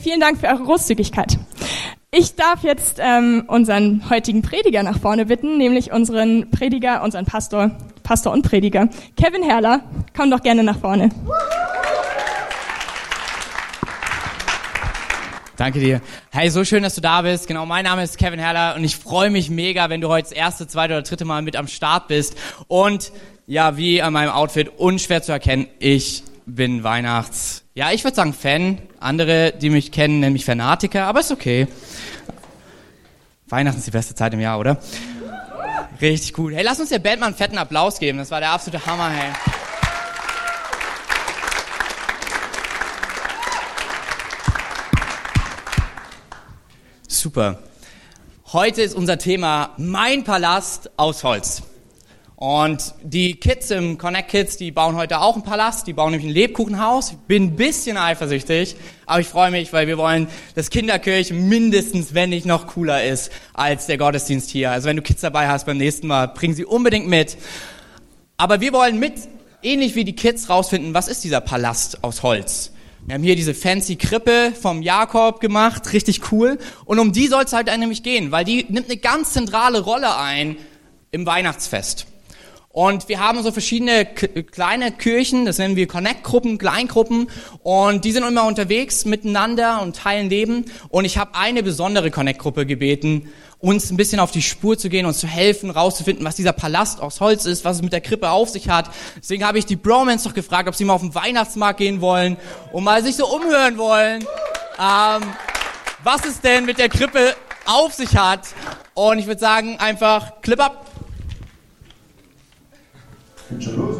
Vielen Dank für eure Großzügigkeit. Ich darf jetzt ähm, unseren heutigen Prediger nach vorne bitten, nämlich unseren Prediger, unseren Pastor, Pastor und Prediger, Kevin Herrler. Komm doch gerne nach vorne. Danke dir. Hey, so schön, dass du da bist. Genau, mein Name ist Kevin Herrler und ich freue mich mega, wenn du heute das erste, zweite oder dritte Mal mit am Start bist. Und ja, wie an meinem Outfit unschwer zu erkennen, ich bin Weihnachts, ja, ich würde sagen Fan. Andere, die mich kennen, nennen mich Fanatiker, aber ist okay. Weihnachten ist die beste Zeit im Jahr, oder? Richtig gut. Hey, lass uns der Band mal einen fetten Applaus geben. Das war der absolute Hammer, hey. Super. Heute ist unser Thema Mein Palast aus Holz. Und die Kids im Connect Kids, die bauen heute auch einen Palast, die bauen nämlich ein Lebkuchenhaus. Ich bin ein bisschen eifersüchtig, aber ich freue mich, weil wir wollen, dass Kinderkirche mindestens, wenn nicht noch cooler ist, als der Gottesdienst hier. Also wenn du Kids dabei hast beim nächsten Mal, bring sie unbedingt mit. Aber wir wollen mit, ähnlich wie die Kids, rausfinden, was ist dieser Palast aus Holz? Wir haben hier diese fancy Krippe vom Jakob gemacht, richtig cool. Und um die soll es halt nämlich gehen, weil die nimmt eine ganz zentrale Rolle ein im Weihnachtsfest. Und wir haben so verschiedene kleine Kirchen, das nennen wir Connect-Gruppen, Kleingruppen. Und die sind immer unterwegs miteinander und teilen Leben. Und ich habe eine besondere Connect-Gruppe gebeten, uns ein bisschen auf die Spur zu gehen, uns zu helfen, rauszufinden, was dieser Palast aus Holz ist, was es mit der Krippe auf sich hat. Deswegen habe ich die Bromans doch gefragt, ob sie mal auf den Weihnachtsmarkt gehen wollen und mal sich so umhören wollen, ähm, was es denn mit der Krippe auf sich hat. Und ich würde sagen, einfach Clip up. Schon los?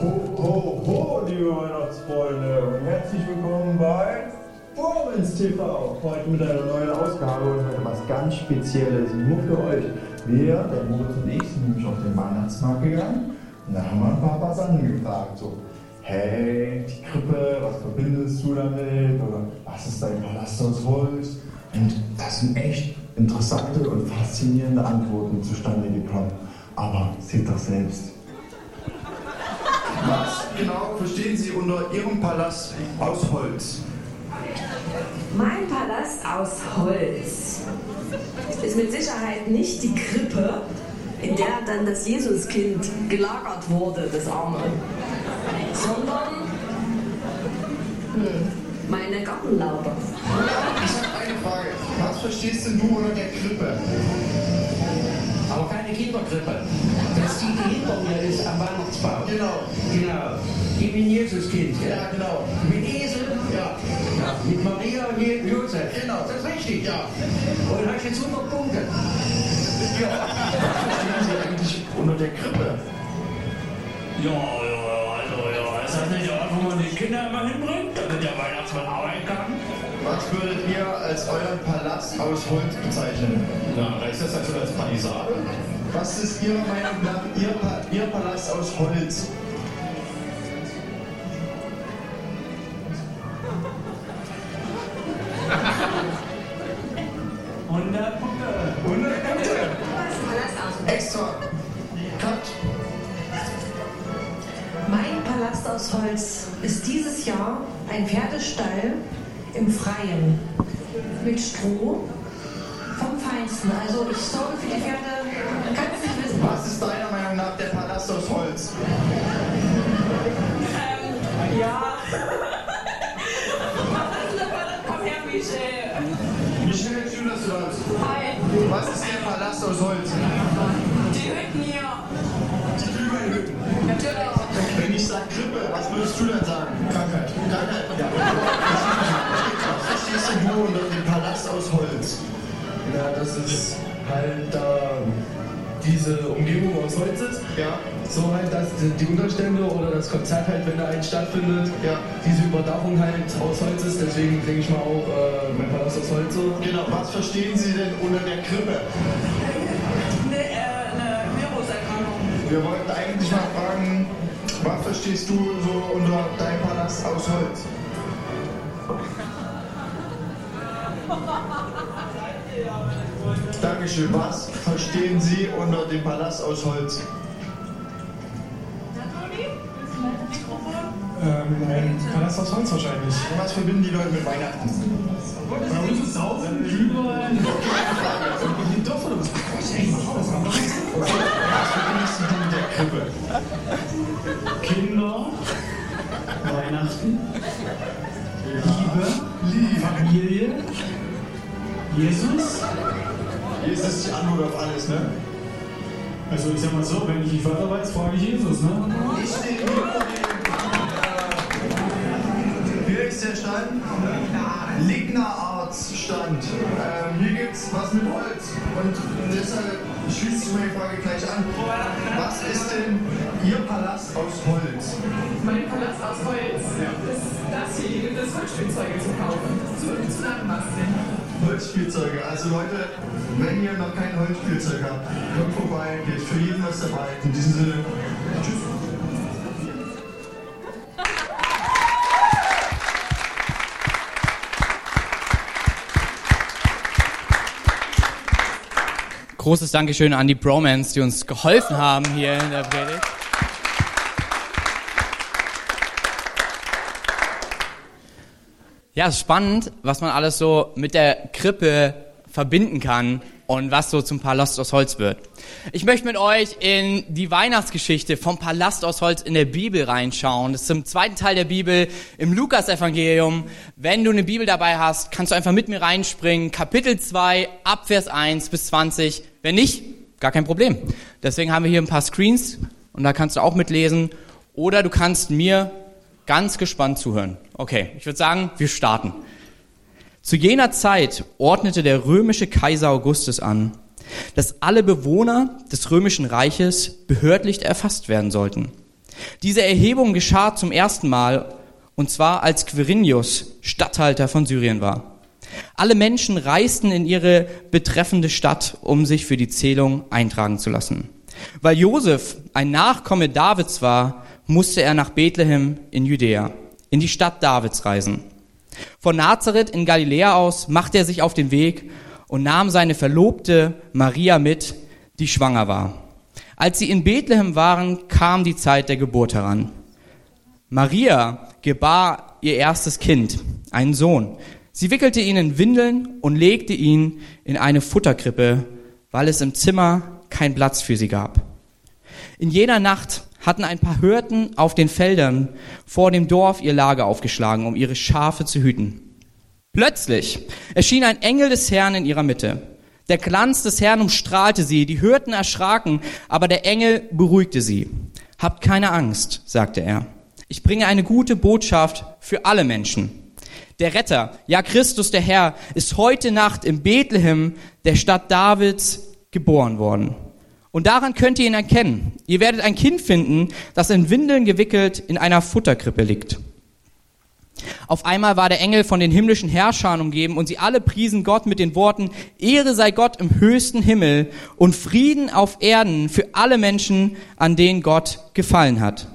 Ho, ho, ho, liebe Weihnachtsfreunde und herzlich willkommen bei Formans TV. Heute mit einer neuen Ausgabe und heute was ganz Spezielles nur für euch. Wir, der Moritz und ich, sind nämlich auf den Weihnachtsmarkt gegangen und da haben wir ein paar Passanten gefragt. So, hey, die Krippe, was verbindest du damit? Oder was ist dein Palast aus Holz? Und das sind echt interessante und faszinierende Antworten zustande gekommen. Aber seht doch selbst. Was genau verstehen Sie unter Ihrem Palast aus Holz? Mein Palast aus Holz ist mit Sicherheit nicht die Krippe, in der dann das Jesuskind gelagert wurde, das Arme, sondern hm, meine Gartenlaube. Ich habe eine Frage. Was verstehst denn du unter der Krippe? Aber keine Kinderkrippe. Das ist die, die hinter mir ist am Weihnachtsbaum. Genau. Genau. Ich bin Jesuskind. Ja. Ja, genau. Bin Esel. Ja, Ja. Mit Maria und Je- Josef. Genau. Das ist richtig. ja. Und hast jetzt 100 Punkte. ja. Was verstehen Sie eigentlich unter der Krippe? Ja, ja, Kinder immer hinbringt, damit der Weihnachtsmann arbeiten kann? Was würdet ihr als euren Palast aus Holz bezeichnen? Na, reicht das also als Palisade? Was ist Ihrer Meinung nach Ihr, pa Ihr Palast aus Holz? Ist dieses Jahr ein Pferdestall im Freien mit Stroh vom Feinsten. Also ich sorge für die Pferde, man kann es nicht wissen. Was ist deiner Meinung nach der Palast aus Holz? Ja. Komm her, Michel. Michelle, schön, dass du da bist. Hi. Was ist der Palast aus Holz? Die Hütten hier. Die Glühweinhütten. Natürlich. Wenn ich sage Grippe, was würdest du denn sagen? Krankheit. Krankheit. Ja. Was denn du unter dem Palast aus Holz? Ja, das ist halt da diese Umgebung aus Holz ist. Ja. So halt, dass die die Unterstände oder das Konzert halt, wenn da eins stattfindet, Ja. diese Überdachung halt aus Holz ist. Deswegen denke ich mal auch äh, mein Palast aus Holz so. Genau. Was verstehen Sie denn unter der Krippe? Wir wollten eigentlich mal fragen, was verstehst du so unter deinem Palast aus Holz? Dankeschön. Was verstehen Sie unter dem Palast aus Holz? Ähm, ein Palast aus Holz wahrscheinlich. Was verbinden die Leute mit Weihnachten? Bei uns ist Saufen, Glühwein. Doch, oder was? Kinder, Weihnachten, Liebe, Familie, Jesus. Jesus ist die Antwort auf alles, ne? Also ich sag mal so, wenn ich nicht weiter weiß, frage ich Jesus, ne? Ich stehe hier ist der Stand? Ligna-Arts-Stand. Ähm, hier gibt's was mit Holz. Und deshalb schließt sich meine Frage gleich an. Was ist denn Ihr Palast aus Holz? Mein Palast aus Holz. Das, das hier, hier gibt es Holzspielzeuge zu kaufen. Zu, zu nachbasteln. Holzspielzeuge. Also Leute, wenn ihr noch kein Holzspielzeug habt, kommt vorbei, ist für jeden was dabei. In diesem Sinne, tschüss. Großes Dankeschön an die Bromans, die uns geholfen haben hier in der Predigt. Ja, es ist spannend, was man alles so mit der Krippe verbinden kann und was so zum Palast aus Holz wird. Ich möchte mit euch in die Weihnachtsgeschichte vom Palast aus Holz in der Bibel reinschauen. Das ist im zweiten Teil der Bibel im Lukas-Evangelium. Wenn du eine Bibel dabei hast, kannst du einfach mit mir reinspringen. Kapitel 2, Abvers 1 bis 20. Wenn nicht, gar kein Problem. Deswegen haben wir hier ein paar Screens und da kannst du auch mitlesen. Oder du kannst mir ganz gespannt zuhören. Okay, ich würde sagen, wir starten. Zu jener Zeit ordnete der römische Kaiser Augustus an, dass alle Bewohner des römischen Reiches behördlich erfasst werden sollten. Diese Erhebung geschah zum ersten Mal, und zwar als Quirinius Statthalter von Syrien war. Alle Menschen reisten in ihre betreffende Stadt, um sich für die Zählung eintragen zu lassen. Weil Josef ein Nachkomme Davids war, musste er nach Bethlehem in Judäa, in die Stadt Davids reisen. Von Nazareth in Galiläa aus machte er sich auf den Weg und nahm seine Verlobte Maria mit, die schwanger war. Als sie in Bethlehem waren, kam die Zeit der Geburt heran. Maria gebar ihr erstes Kind, einen Sohn. Sie wickelte ihn in Windeln und legte ihn in eine Futterkrippe, weil es im Zimmer keinen Platz für sie gab. In jener Nacht hatten ein paar Hirten auf den Feldern vor dem Dorf ihr Lager aufgeschlagen, um ihre Schafe zu hüten. Plötzlich erschien ein Engel des Herrn in ihrer Mitte. Der Glanz des Herrn umstrahlte sie, die Hirten erschraken, aber der Engel beruhigte sie. Habt keine Angst, sagte er. Ich bringe eine gute Botschaft für alle Menschen. Der Retter, ja Christus der Herr, ist heute Nacht in Bethlehem, der Stadt Davids, geboren worden. Und daran könnt ihr ihn erkennen. Ihr werdet ein Kind finden, das in Windeln gewickelt in einer Futterkrippe liegt. Auf einmal war der Engel von den himmlischen Herrschern umgeben und sie alle priesen Gott mit den Worten, Ehre sei Gott im höchsten Himmel und Frieden auf Erden für alle Menschen, an denen Gott gefallen hat.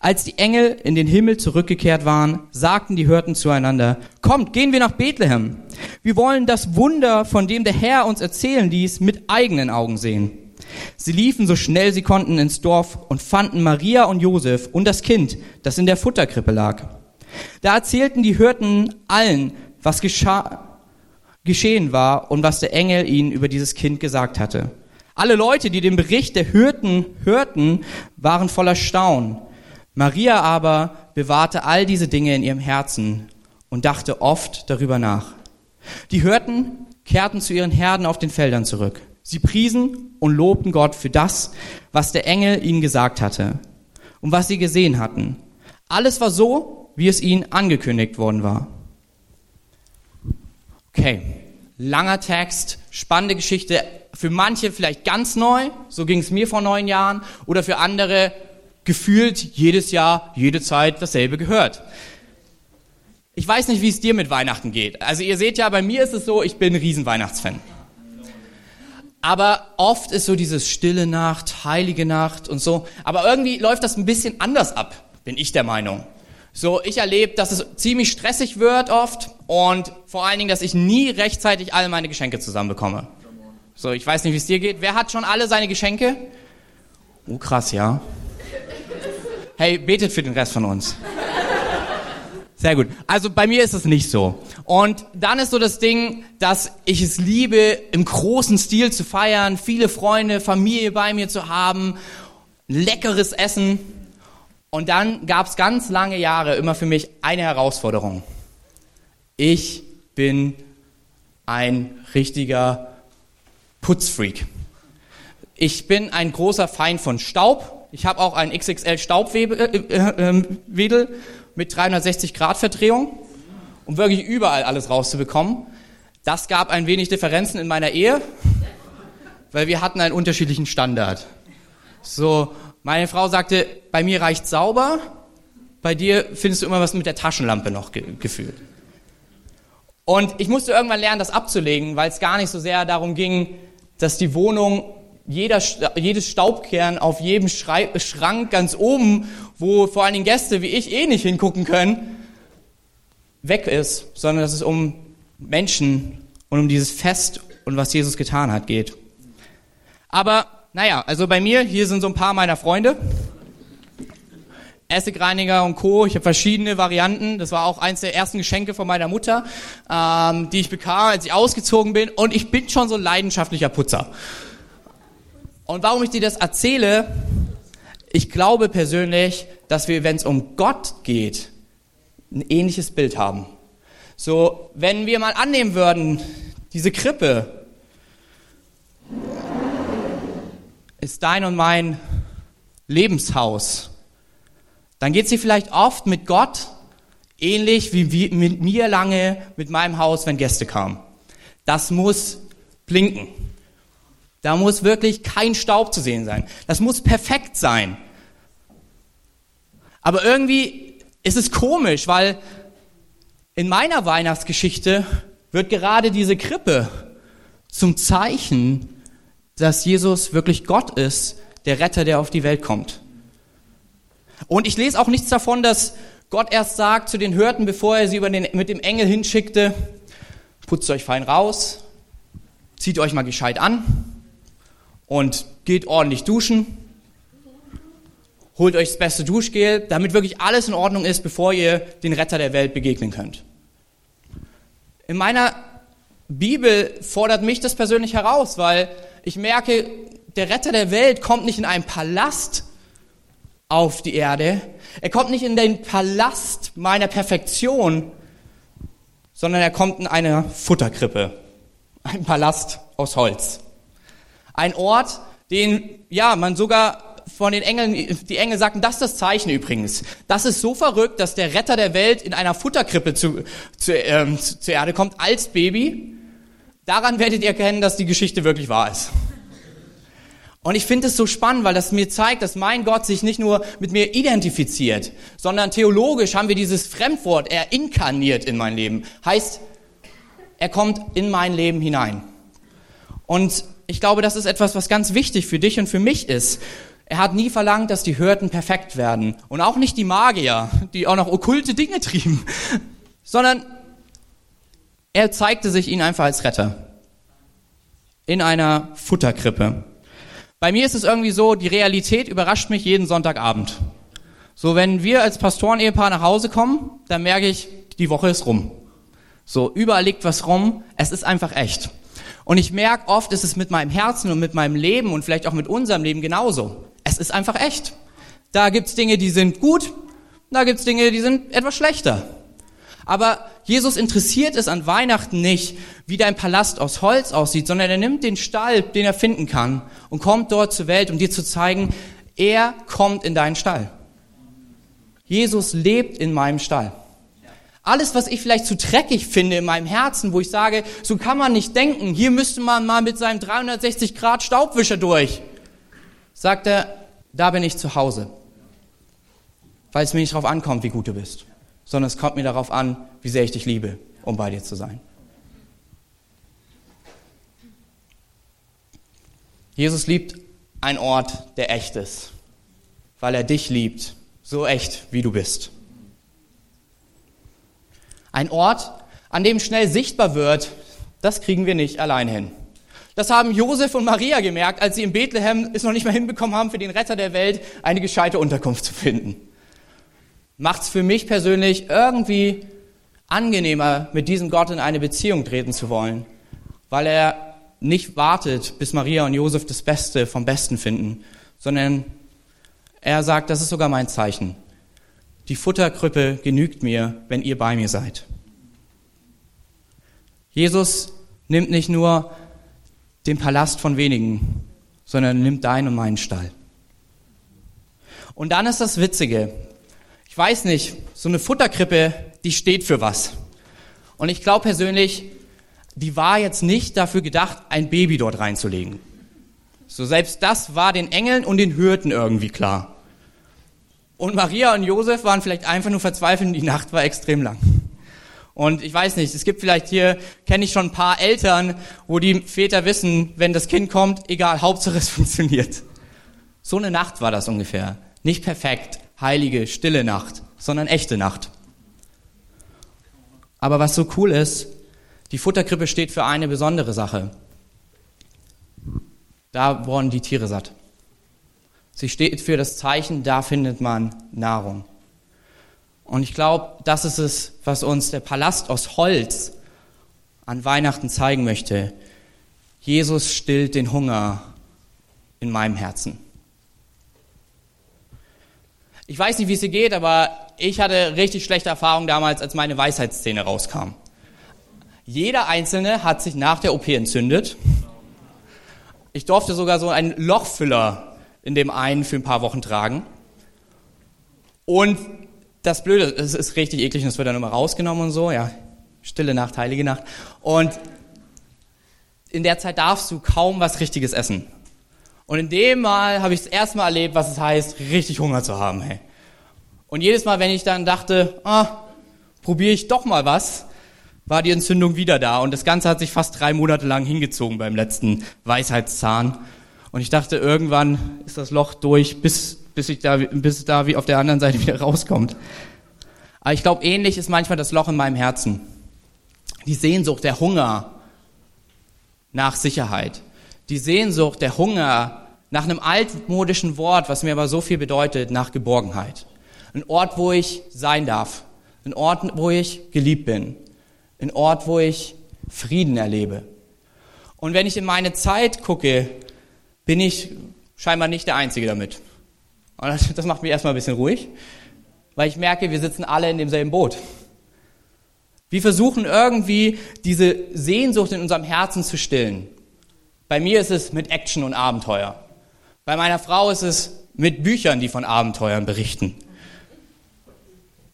Als die Engel in den Himmel zurückgekehrt waren, sagten die Hirten zueinander, kommt, gehen wir nach Bethlehem. Wir wollen das Wunder, von dem der Herr uns erzählen ließ, mit eigenen Augen sehen. Sie liefen so schnell sie konnten ins Dorf und fanden Maria und Josef und das Kind, das in der Futterkrippe lag. Da erzählten die Hirten allen, was geschah, geschehen war und was der Engel ihnen über dieses Kind gesagt hatte. Alle Leute, die den Bericht der Hirten hörten, waren voller Staunen. Maria aber bewahrte all diese Dinge in ihrem Herzen und dachte oft darüber nach. Die Hirten kehrten zu ihren Herden auf den Feldern zurück. Sie priesen und lobten Gott für das, was der Engel ihnen gesagt hatte und was sie gesehen hatten. Alles war so, wie es ihnen angekündigt worden war. Okay, langer Text, spannende Geschichte, für manche vielleicht ganz neu, so ging es mir vor neun Jahren, oder für andere gefühlt jedes Jahr, jede Zeit dasselbe gehört. Ich weiß nicht, wie es dir mit Weihnachten geht. Also ihr seht ja, bei mir ist es so, ich bin ein Riesenweihnachtsfan. Aber oft ist so dieses stille Nacht, heilige Nacht und so. Aber irgendwie läuft das ein bisschen anders ab, bin ich der Meinung. So, ich erlebe, dass es ziemlich stressig wird oft und vor allen Dingen, dass ich nie rechtzeitig alle meine Geschenke zusammenbekomme. So, ich weiß nicht, wie es dir geht. Wer hat schon alle seine Geschenke? Oh, krass, ja. Hey, betet für den Rest von uns. Sehr gut. Also bei mir ist es nicht so. Und dann ist so das Ding, dass ich es liebe, im großen Stil zu feiern, viele Freunde, Familie bei mir zu haben, leckeres Essen. Und dann gab es ganz lange Jahre immer für mich eine Herausforderung. Ich bin ein richtiger Putzfreak. Ich bin ein großer Feind von Staub. Ich habe auch einen XXL Staubwedel äh, äh, mit 360 Grad Verdrehung, um wirklich überall alles rauszubekommen. Das gab ein wenig Differenzen in meiner Ehe, weil wir hatten einen unterschiedlichen Standard. So, meine Frau sagte, bei mir reicht sauber, bei dir findest du immer was mit der Taschenlampe noch ge gefühlt. Und ich musste irgendwann lernen, das abzulegen, weil es gar nicht so sehr darum ging, dass die Wohnung jeder, jedes Staubkern auf jedem Schrei Schrank ganz oben, wo vor allen Dingen Gäste wie ich eh nicht hingucken können, weg ist, sondern dass es um Menschen und um dieses Fest und was Jesus getan hat geht. Aber naja, also bei mir, hier sind so ein paar meiner Freunde. Essigreiniger und Co. Ich habe verschiedene Varianten. Das war auch eins der ersten Geschenke von meiner Mutter, ähm, die ich bekam, als ich ausgezogen bin. Und ich bin schon so ein leidenschaftlicher Putzer. Und warum ich dir das erzähle, ich glaube persönlich, dass wir, wenn es um Gott geht, ein ähnliches Bild haben. So, wenn wir mal annehmen würden, diese Krippe ist dein und mein Lebenshaus, dann geht sie vielleicht oft mit Gott ähnlich wie mit mir lange mit meinem Haus, wenn Gäste kamen. Das muss blinken. Da muss wirklich kein Staub zu sehen sein. Das muss perfekt sein. Aber irgendwie ist es komisch, weil in meiner Weihnachtsgeschichte wird gerade diese Krippe zum Zeichen, dass Jesus wirklich Gott ist, der Retter, der auf die Welt kommt. Und ich lese auch nichts davon, dass Gott erst sagt zu den Hürden, bevor er sie den, mit dem Engel hinschickte, putzt euch fein raus, zieht euch mal gescheit an, und geht ordentlich duschen. Holt euch das beste Duschgel, damit wirklich alles in Ordnung ist, bevor ihr den Retter der Welt begegnen könnt. In meiner Bibel fordert mich das persönlich heraus, weil ich merke, der Retter der Welt kommt nicht in einem Palast auf die Erde. Er kommt nicht in den Palast meiner Perfektion, sondern er kommt in eine Futterkrippe. Ein Palast aus Holz. Ein Ort, den, ja, man sogar von den Engeln, die Engel sagten, das ist das Zeichen übrigens. Das ist so verrückt, dass der Retter der Welt in einer Futterkrippe zu, zu, ähm, zur Erde kommt als Baby. Daran werdet ihr erkennen, dass die Geschichte wirklich wahr ist. Und ich finde es so spannend, weil das mir zeigt, dass mein Gott sich nicht nur mit mir identifiziert, sondern theologisch haben wir dieses Fremdwort, er inkarniert in mein Leben. Heißt, er kommt in mein Leben hinein. Und ich glaube, das ist etwas, was ganz wichtig für dich und für mich ist. Er hat nie verlangt, dass die Hürden perfekt werden. Und auch nicht die Magier, die auch noch okkulte Dinge trieben. Sondern er zeigte sich ihnen einfach als Retter. In einer Futterkrippe. Bei mir ist es irgendwie so, die Realität überrascht mich jeden Sonntagabend. So, wenn wir als Pastoren-Ehepaar nach Hause kommen, dann merke ich, die Woche ist rum. So, überall liegt was rum. Es ist einfach echt. Und ich merke oft, ist es mit meinem Herzen und mit meinem Leben und vielleicht auch mit unserem Leben genauso. Es ist einfach echt. Da gibt's Dinge, die sind gut, da gibt's Dinge, die sind etwas schlechter. Aber Jesus interessiert es an Weihnachten nicht, wie dein Palast aus Holz aussieht, sondern er nimmt den Stall, den er finden kann, und kommt dort zur Welt, um dir zu zeigen, er kommt in deinen Stall. Jesus lebt in meinem Stall. Alles, was ich vielleicht zu dreckig finde in meinem Herzen, wo ich sage, so kann man nicht denken, hier müsste man mal mit seinem 360 Grad Staubwischer durch, sagt er, da bin ich zu Hause. Weil es mir nicht darauf ankommt, wie gut du bist, sondern es kommt mir darauf an, wie sehr ich dich liebe, um bei dir zu sein. Jesus liebt einen Ort, der echt ist, weil er dich liebt, so echt, wie du bist. Ein Ort, an dem schnell sichtbar wird, das kriegen wir nicht allein hin. Das haben Josef und Maria gemerkt, als sie in Bethlehem es noch nicht mal hinbekommen haben, für den Retter der Welt eine gescheite Unterkunft zu finden. macht es für mich persönlich irgendwie angenehmer, mit diesem Gott in eine Beziehung treten zu wollen, weil er nicht wartet, bis Maria und Josef das Beste vom Besten finden, sondern er sagt, das ist sogar mein Zeichen. Die Futterkrippe genügt mir, wenn ihr bei mir seid. Jesus nimmt nicht nur den Palast von wenigen, sondern nimmt deinen und meinen Stall. Und dann ist das Witzige. Ich weiß nicht, so eine Futterkrippe, die steht für was. Und ich glaube persönlich, die war jetzt nicht dafür gedacht, ein Baby dort reinzulegen. So selbst das war den Engeln und den Hürden irgendwie klar. Und Maria und Josef waren vielleicht einfach nur verzweifelt und die Nacht war extrem lang. Und ich weiß nicht, es gibt vielleicht hier, kenne ich schon ein paar Eltern, wo die Väter wissen, wenn das Kind kommt, egal, Hauptsache es funktioniert. So eine Nacht war das ungefähr. Nicht perfekt, heilige, stille Nacht, sondern echte Nacht. Aber was so cool ist, die Futterkrippe steht für eine besondere Sache. Da wurden die Tiere satt. Sie steht für das Zeichen, da findet man Nahrung. Und ich glaube, das ist es, was uns der Palast aus Holz an Weihnachten zeigen möchte. Jesus stillt den Hunger in meinem Herzen. Ich weiß nicht, wie es dir geht, aber ich hatte richtig schlechte Erfahrungen damals, als meine Weisheitszähne rauskamen. Jeder Einzelne hat sich nach der OP entzündet. Ich durfte sogar so einen Lochfüller in dem einen für ein paar Wochen tragen. Und das Blöde, es ist richtig eklig und es wird dann immer rausgenommen und so, ja. Stille Nacht, heilige Nacht. Und in der Zeit darfst du kaum was Richtiges essen. Und in dem Mal habe ich das erste Mal erlebt, was es heißt, richtig Hunger zu haben, hey. Und jedes Mal, wenn ich dann dachte, ah, probiere ich doch mal was, war die Entzündung wieder da. Und das Ganze hat sich fast drei Monate lang hingezogen beim letzten Weisheitszahn. Und ich dachte, irgendwann ist das Loch durch, bis, bis, ich da, bis es da wie auf der anderen Seite wieder rauskommt. Aber ich glaube, ähnlich ist manchmal das Loch in meinem Herzen. Die Sehnsucht, der Hunger nach Sicherheit. Die Sehnsucht, der Hunger nach einem altmodischen Wort, was mir aber so viel bedeutet, nach Geborgenheit. Ein Ort, wo ich sein darf. Ein Ort, wo ich geliebt bin. Ein Ort, wo ich Frieden erlebe. Und wenn ich in meine Zeit gucke, bin ich scheinbar nicht der Einzige damit. Und das, das macht mich erstmal ein bisschen ruhig, weil ich merke, wir sitzen alle in demselben Boot. Wir versuchen irgendwie diese Sehnsucht in unserem Herzen zu stillen. Bei mir ist es mit Action und Abenteuer. Bei meiner Frau ist es mit Büchern, die von Abenteuern berichten.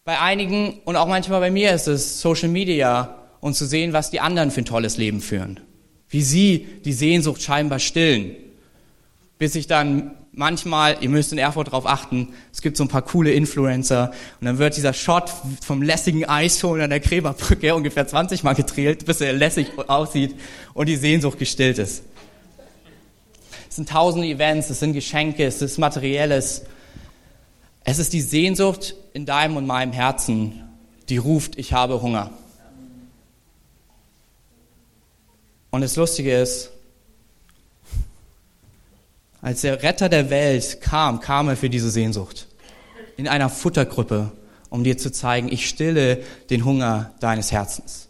Bei einigen und auch manchmal bei mir ist es Social Media und zu sehen, was die anderen für ein tolles Leben führen. Wie sie die Sehnsucht scheinbar stillen bis ich dann manchmal, ihr müsst in Erfurt darauf achten, es gibt so ein paar coole Influencer und dann wird dieser Shot vom lässigen Eisholen an der Gräberbrücke ungefähr 20 Mal gedreht, bis er lässig aussieht und die Sehnsucht gestillt ist. Es sind tausende Events, es sind Geschenke, es ist Materielles. Es ist die Sehnsucht in deinem und meinem Herzen, die ruft, ich habe Hunger. Und das Lustige ist, als der Retter der Welt kam, kam er für diese Sehnsucht. In einer Futtergruppe, um dir zu zeigen, ich stille den Hunger deines Herzens.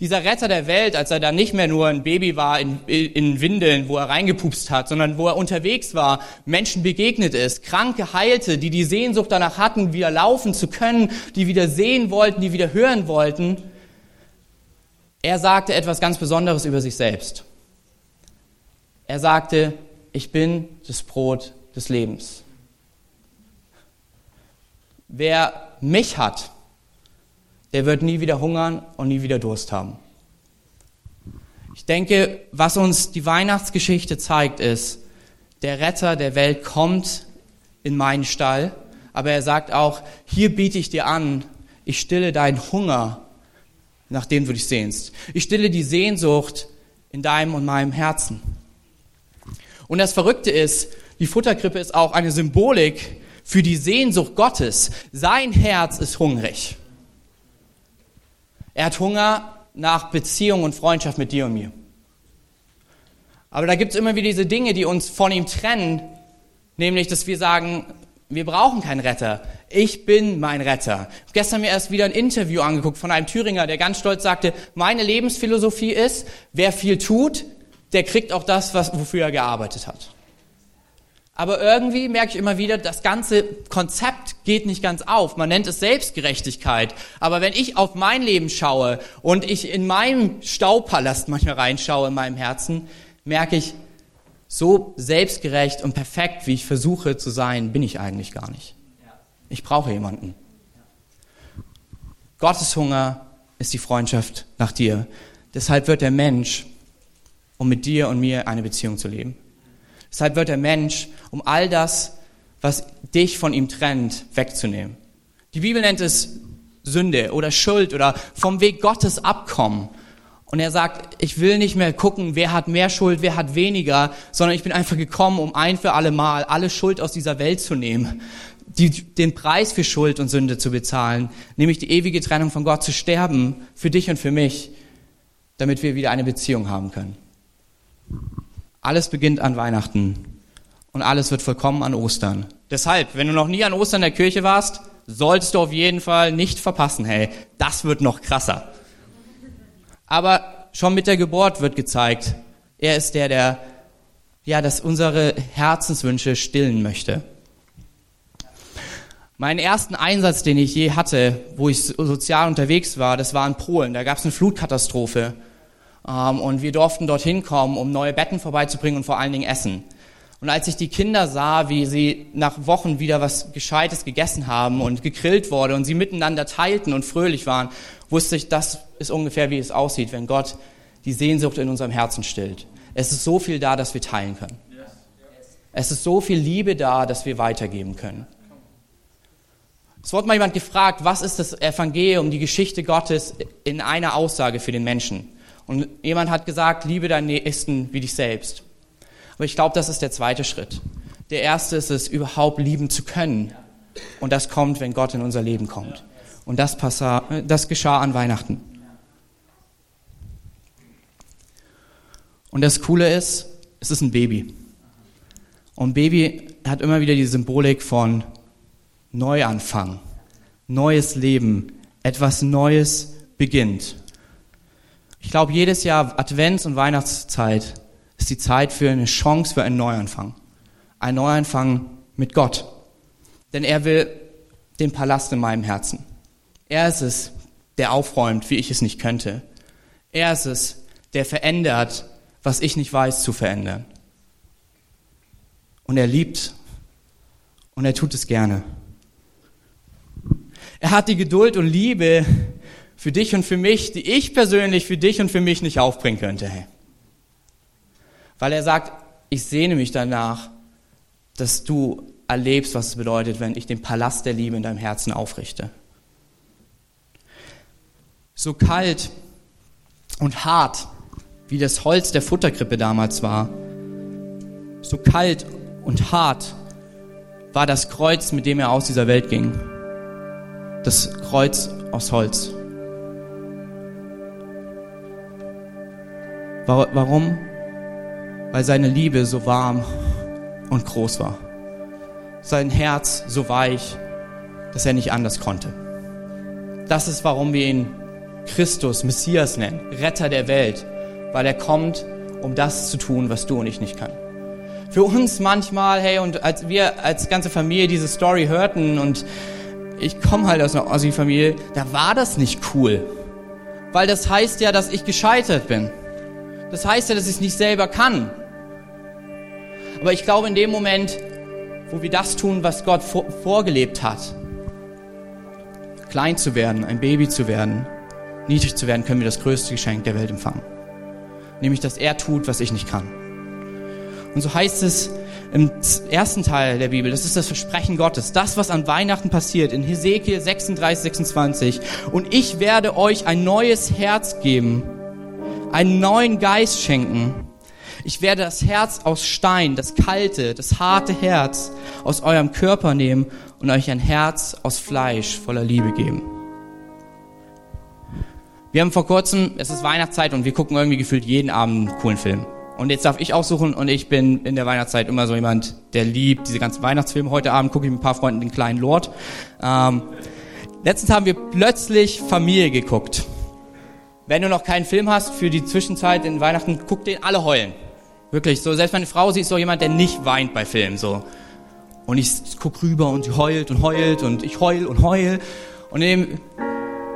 Dieser Retter der Welt, als er da nicht mehr nur ein Baby war in, in Windeln, wo er reingepupst hat, sondern wo er unterwegs war, Menschen begegnet ist, Kranke heilte, die die Sehnsucht danach hatten, wieder laufen zu können, die wieder sehen wollten, die wieder hören wollten, er sagte etwas ganz Besonderes über sich selbst. Er sagte, ich bin das Brot des Lebens. Wer mich hat, der wird nie wieder hungern und nie wieder Durst haben. Ich denke, was uns die Weihnachtsgeschichte zeigt, ist, der Retter der Welt kommt in meinen Stall, aber er sagt auch, hier biete ich dir an, ich stille deinen Hunger, nach dem du dich sehnst. Ich stille die Sehnsucht in deinem und meinem Herzen. Und das Verrückte ist, die Futterkrippe ist auch eine Symbolik für die Sehnsucht Gottes. Sein Herz ist hungrig. Er hat Hunger nach Beziehung und Freundschaft mit dir und mir. Aber da gibt es immer wieder diese Dinge, die uns von ihm trennen, nämlich, dass wir sagen, wir brauchen keinen Retter. Ich bin mein Retter. Gestern mir erst wieder ein Interview angeguckt von einem Thüringer, der ganz stolz sagte, meine Lebensphilosophie ist, wer viel tut, der kriegt auch das, was, wofür er gearbeitet hat. Aber irgendwie merke ich immer wieder, das ganze Konzept geht nicht ganz auf. Man nennt es Selbstgerechtigkeit. Aber wenn ich auf mein Leben schaue und ich in meinem Staupalast manchmal reinschaue in meinem Herzen, merke ich, so selbstgerecht und perfekt, wie ich versuche zu sein, bin ich eigentlich gar nicht. Ich brauche jemanden. Gottes Hunger ist die Freundschaft nach dir. Deshalb wird der Mensch, um mit dir und mir eine Beziehung zu leben. Deshalb wird der Mensch, um all das, was dich von ihm trennt, wegzunehmen. Die Bibel nennt es Sünde oder Schuld oder vom Weg Gottes abkommen. Und er sagt, ich will nicht mehr gucken, wer hat mehr Schuld, wer hat weniger, sondern ich bin einfach gekommen, um ein für alle Mal alle Schuld aus dieser Welt zu nehmen, die, den Preis für Schuld und Sünde zu bezahlen, nämlich die ewige Trennung von Gott zu sterben, für dich und für mich, damit wir wieder eine Beziehung haben können. Alles beginnt an Weihnachten und alles wird vollkommen an Ostern. Deshalb, wenn du noch nie an Ostern in der Kirche warst, solltest du auf jeden Fall nicht verpassen, hey, das wird noch krasser. Aber schon mit der Geburt wird gezeigt, er ist der, der, ja, das unsere Herzenswünsche stillen möchte. Meinen ersten Einsatz, den ich je hatte, wo ich sozial unterwegs war, das war in Polen. Da gab es eine Flutkatastrophe. Ähm, und wir durften dorthin kommen, um neue Betten vorbeizubringen und vor allen Dingen Essen. Und als ich die Kinder sah, wie sie nach Wochen wieder was Gescheites gegessen haben und gegrillt wurde und sie miteinander teilten und fröhlich waren, wusste ich, das ist ungefähr, wie es aussieht, wenn Gott die Sehnsucht in unserem Herzen stillt. Es ist so viel da, dass wir teilen können. Es ist so viel Liebe da, dass wir weitergeben können. Es wurde mal jemand gefragt, was ist das Evangelium, die Geschichte Gottes in einer Aussage für den Menschen? Und jemand hat gesagt, liebe deinen Nächsten wie dich selbst. Aber ich glaube, das ist der zweite Schritt. Der erste ist es, überhaupt lieben zu können. Und das kommt, wenn Gott in unser Leben kommt. Und das, passa, das geschah an Weihnachten. Und das Coole ist, es ist ein Baby. Und Baby hat immer wieder die Symbolik von Neuanfang, neues Leben, etwas Neues beginnt. Ich glaube, jedes Jahr Advents- und Weihnachtszeit ist die Zeit für eine Chance für einen Neuanfang. Ein Neuanfang mit Gott. Denn er will den Palast in meinem Herzen. Er ist es, der aufräumt, wie ich es nicht könnte. Er ist es, der verändert, was ich nicht weiß zu verändern. Und er liebt und er tut es gerne. Er hat die Geduld und Liebe für dich und für mich, die ich persönlich für dich und für mich nicht aufbringen könnte. Weil er sagt, ich sehne mich danach, dass du erlebst, was es bedeutet, wenn ich den Palast der Liebe in deinem Herzen aufrichte. So kalt und hart, wie das Holz der Futterkrippe damals war, so kalt und hart war das Kreuz, mit dem er aus dieser Welt ging. Das Kreuz aus Holz. Warum? weil seine Liebe so warm und groß war. Sein Herz so weich, dass er nicht anders konnte. Das ist, warum wir ihn Christus, Messias nennen, Retter der Welt, weil er kommt, um das zu tun, was du und ich nicht können. Für uns manchmal, hey, und als wir als ganze Familie diese Story hörten und ich komme halt aus einer Ossi-Familie, da war das nicht cool. Weil das heißt ja, dass ich gescheitert bin. Das heißt ja, dass ich es nicht selber kann. Aber ich glaube, in dem Moment, wo wir das tun, was Gott vor, vorgelebt hat, klein zu werden, ein Baby zu werden, niedrig zu werden, können wir das größte Geschenk der Welt empfangen. Nämlich, dass er tut, was ich nicht kann. Und so heißt es im ersten Teil der Bibel, das ist das Versprechen Gottes, das, was an Weihnachten passiert, in Hesekiel 36, 26. Und ich werde euch ein neues Herz geben, einen neuen Geist schenken ich werde das Herz aus Stein, das kalte, das harte Herz aus eurem Körper nehmen und euch ein Herz aus Fleisch voller Liebe geben. Wir haben vor kurzem, es ist Weihnachtszeit und wir gucken irgendwie gefühlt jeden Abend einen coolen Film. Und jetzt darf ich aussuchen und ich bin in der Weihnachtszeit immer so jemand, der liebt diese ganzen Weihnachtsfilme. Heute Abend gucke ich mit ein paar Freunden den kleinen Lord. Ähm, letztens haben wir plötzlich Familie geguckt. Wenn du noch keinen Film hast für die Zwischenzeit in Weihnachten, guck den alle heulen. Wirklich so. Selbst meine Frau, sie ist so jemand, der nicht weint bei Filmen so. Und ich guck rüber und sie heult und heult und ich heul und heul. Und in dem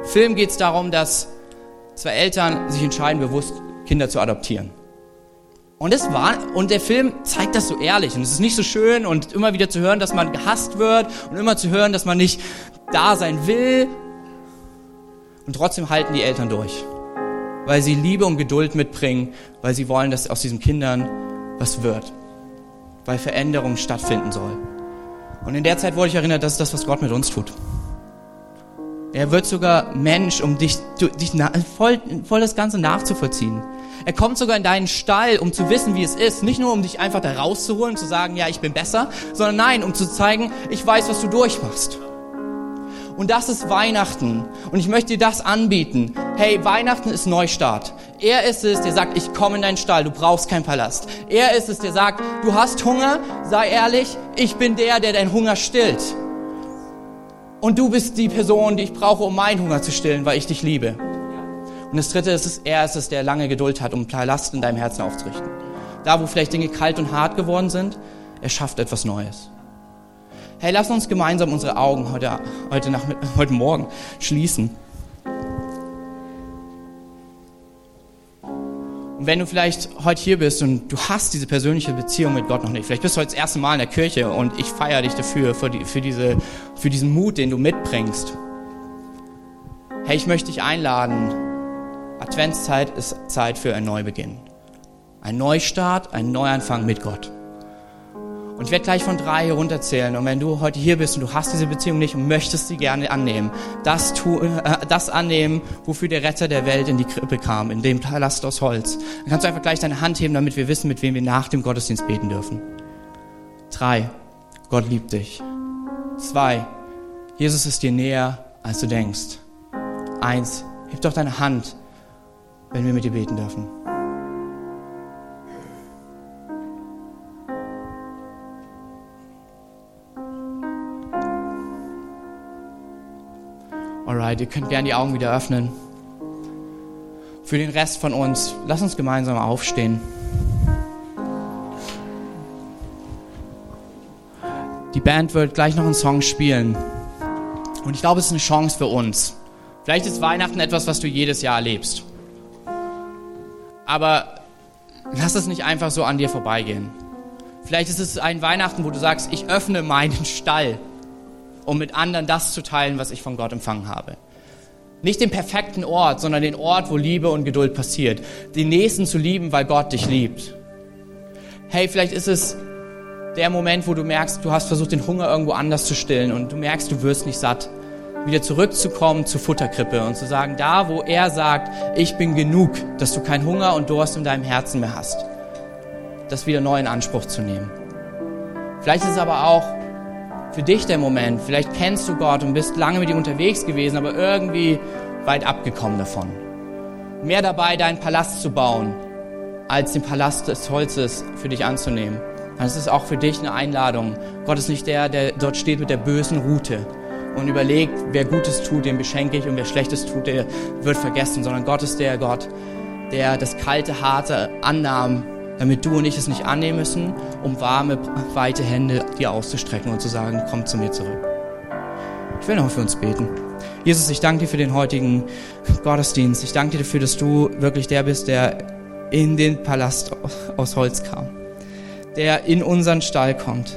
Film geht es darum, dass zwei Eltern sich entscheiden, bewusst Kinder zu adoptieren. Und es war, und der Film zeigt das so ehrlich. Und es ist nicht so schön und immer wieder zu hören, dass man gehasst wird und immer zu hören, dass man nicht da sein will. Und trotzdem halten die Eltern durch. Weil sie Liebe und Geduld mitbringen, weil sie wollen, dass aus diesen Kindern was wird. Weil Veränderung stattfinden soll. Und in der Zeit wurde ich erinnert, das ist das, was Gott mit uns tut. Er wird sogar Mensch, um dich, dich voll, voll das Ganze nachzuvollziehen. Er kommt sogar in deinen Stall, um zu wissen, wie es ist. Nicht nur, um dich einfach da rauszuholen zu sagen, ja, ich bin besser, sondern nein, um zu zeigen, ich weiß, was du durchmachst. Und das ist Weihnachten. Und ich möchte dir das anbieten. Hey, Weihnachten ist Neustart. Er ist es, der sagt, ich komme in deinen Stall, du brauchst keinen Palast. Er ist es, der sagt, du hast Hunger, sei ehrlich, ich bin der, der deinen Hunger stillt. Und du bist die Person, die ich brauche, um meinen Hunger zu stillen, weil ich dich liebe. Und das dritte ist es, er ist es, der lange Geduld hat, um Palast in deinem Herzen aufzurichten. Da, wo vielleicht Dinge kalt und hart geworden sind, er schafft etwas Neues. Hey, lass uns gemeinsam unsere Augen heute, heute, nach, heute Morgen schließen. Wenn du vielleicht heute hier bist und du hast diese persönliche Beziehung mit Gott noch nicht, vielleicht bist du heute das erste Mal in der Kirche und ich feiere dich dafür, für, die, für, diese, für diesen Mut, den du mitbringst. Hey, ich möchte dich einladen. Adventszeit ist Zeit für einen Neubeginn. Ein Neustart, ein Neuanfang mit Gott. Und ich werde gleich von drei hier runterzählen. Und wenn du heute hier bist und du hast diese Beziehung nicht und möchtest sie gerne annehmen, das, tu, äh, das annehmen, wofür der Retter der Welt in die Krippe kam, in dem Palast aus Holz, dann kannst du einfach gleich deine Hand heben, damit wir wissen, mit wem wir nach dem Gottesdienst beten dürfen. Drei, Gott liebt dich. Zwei, Jesus ist dir näher, als du denkst. Eins, heb doch deine Hand, wenn wir mit dir beten dürfen. Alright, ihr könnt gerne die Augen wieder öffnen. Für den Rest von uns, lass uns gemeinsam aufstehen. Die Band wird gleich noch einen Song spielen. Und ich glaube, es ist eine Chance für uns. Vielleicht ist Weihnachten etwas, was du jedes Jahr erlebst. Aber lass es nicht einfach so an dir vorbeigehen. Vielleicht ist es ein Weihnachten, wo du sagst, ich öffne meinen Stall um mit anderen das zu teilen, was ich von Gott empfangen habe. Nicht den perfekten Ort, sondern den Ort, wo Liebe und Geduld passiert. Den Nächsten zu lieben, weil Gott dich liebt. Hey, vielleicht ist es der Moment, wo du merkst, du hast versucht, den Hunger irgendwo anders zu stillen und du merkst, du wirst nicht satt. Wieder zurückzukommen zur Futterkrippe und zu sagen, da, wo er sagt, ich bin genug, dass du keinen Hunger und Durst in deinem Herzen mehr hast. Das wieder neu in Anspruch zu nehmen. Vielleicht ist es aber auch für dich der Moment. Vielleicht kennst du Gott und bist lange mit ihm unterwegs gewesen, aber irgendwie weit abgekommen davon. Mehr dabei, deinen Palast zu bauen, als den Palast des Holzes für dich anzunehmen. Dann ist es auch für dich eine Einladung. Gott ist nicht der, der dort steht mit der bösen Route und überlegt, wer Gutes tut, den beschenke ich und wer Schlechtes tut, der wird vergessen, sondern Gott ist der Gott, der das kalte, harte annahm damit du und ich es nicht annehmen müssen, um warme, weite Hände dir auszustrecken und zu sagen, komm zu mir zurück. Ich will noch für uns beten. Jesus, ich danke dir für den heutigen Gottesdienst. Ich danke dir dafür, dass du wirklich der bist, der in den Palast aus Holz kam, der in unseren Stall kommt,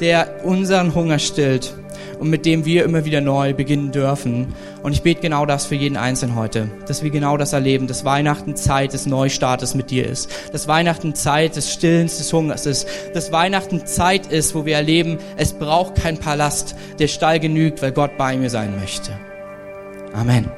der unseren Hunger stillt und mit dem wir immer wieder neu beginnen dürfen. Und ich bete genau das für jeden Einzelnen heute, dass wir genau das erleben, dass Weihnachten Zeit des Neustartes mit dir ist, dass Weihnachten Zeit des Stillens, des Hungers ist, dass Weihnachten Zeit ist, wo wir erleben, es braucht kein Palast, der Stall genügt, weil Gott bei mir sein möchte. Amen.